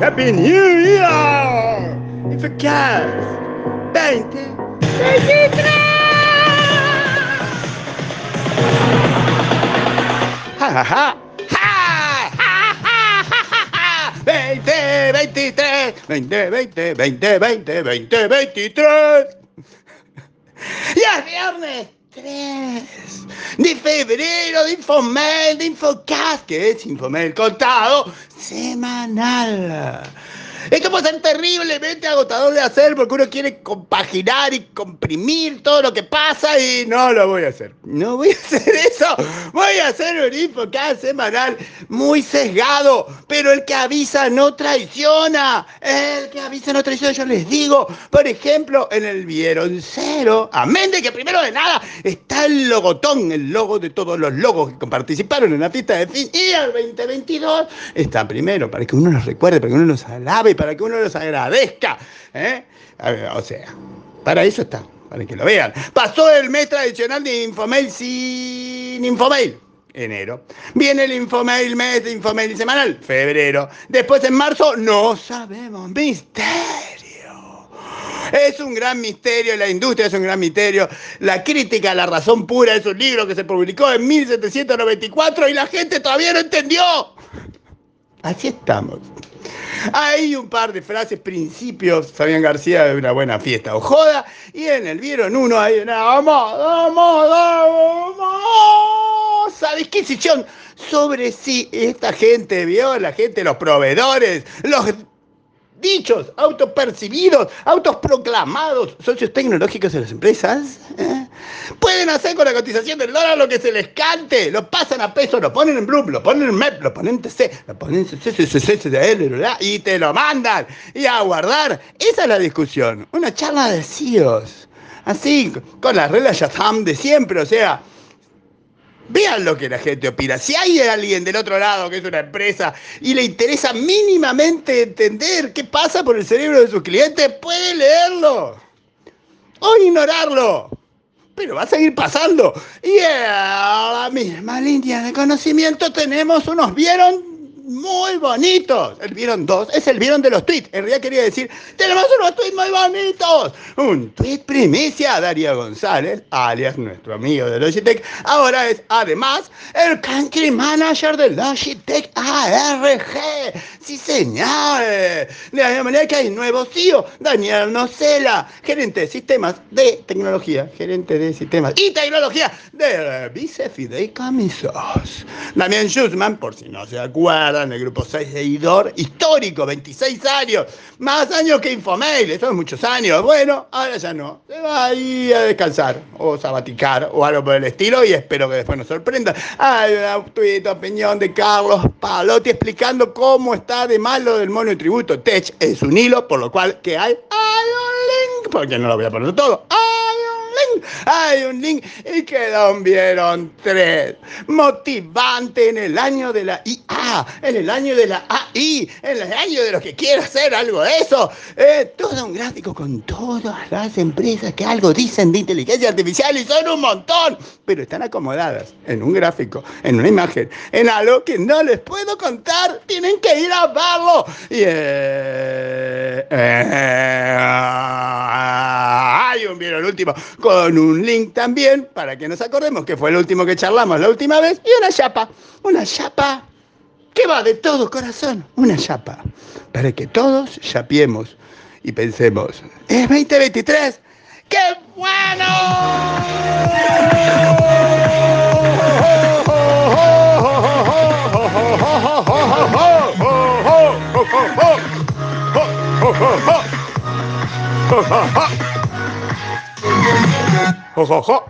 Happy New Year! If E förkast! 2023! Ha ha ha! Ha ha ha ha ha! 2023! 2020, 2020, 2023! ¡Ya es viernes! 3 de febrero de Infomail, de Infocast, que es Infomail contado semanal. Es como ser terriblemente agotador de hacer porque uno quiere compaginar y comprimir todo lo que pasa y no lo voy a hacer. No voy a hacer eso. Voy a hacer un infocast semanal muy sesgado, pero el que avisa no traiciona. El que avisa no traiciona, yo les digo. Por ejemplo, en el Vieron Cero, amén de que primero de nada está el logotón, el logo de todos los logos que participaron en la fiesta de fin y el 2022 está primero para que uno los recuerde, para que uno los alabe para que uno los agradezca. ¿eh? O sea, para eso está, para que lo vean. Pasó el mes tradicional de Infomail sin Infomail. Enero. Viene el Infomail mes de Infomail semanal. Febrero. Después en marzo, no sabemos. Misterio. Es un gran misterio, la industria es un gran misterio. La crítica a la razón pura es un libro que se publicó en 1794 y la gente todavía no entendió. Así estamos. Hay un par de frases, principios, Fabián García de una buena fiesta o joda, y en el vieron uno hay una hermosa disquisición sobre si esta gente vio, la gente, los proveedores, los dichos, autopercibidos, autoproclamados. Socios tecnológicos de las empresas, ¿eh? pueden hacer con la cotización del dólar lo que se les cante, lo pasan a peso, lo ponen en Bloom, lo ponen en MEP, lo ponen en TC, lo ponen en y te lo mandan. Y a guardar. Esa es la discusión, una charla de CEOs, así, con las reglas Shazam de siempre, o sea, Vean lo que la gente opina. Si hay alguien del otro lado que es una empresa y le interesa mínimamente entender qué pasa por el cerebro de sus clientes, puede leerlo o ignorarlo. Pero va a seguir pasando. Y a la misma línea de conocimiento tenemos unos, ¿vieron? Muy bonitos. El vieron dos, es el vieron de los tweets. En realidad quería decir, tenemos unos tweets muy bonitos. Un tweet primicia, Darío González, alias nuestro amigo de Logitech, ahora es además el country manager de Logitech ARG. Sí, señores. De la manera que hay nuevo CEO, Daniel Nocela, gerente de sistemas de tecnología, gerente de sistemas y tecnología de Vicefideicomisos. Damián Schussman, por si no se acuerdan, el grupo 6 seguidor histórico, 26 años, más años que Infomail, eso es muchos años. Bueno, ahora ya no, se va ahí a descansar o sabaticar o algo por el estilo y espero que después nos sorprenda. Hay una opinión de Carlos Palotti explicando cómo está de malo del mono tributo. Tech es un hilo, por lo cual que hay, un link, porque no lo voy a poner todo. Un link y quedó vieron tres. Motivante en el año de la IA, en el año de la AI, en el año de los que quiera hacer algo de eso. Eh, todo un gráfico con todas las empresas que algo dicen de inteligencia artificial y son un montón, pero están acomodadas en un gráfico, en una imagen, en algo que no les puedo contar. Tienen que ir a verlo. Y, eh, eh, un vieron último con un link también para que nos acordemos que fue el último que charlamos la última vez y una chapa, una chapa que va de todo corazón, una chapa, para que todos chapiemos y pensemos, es 2023, ¡qué bueno! 好好好。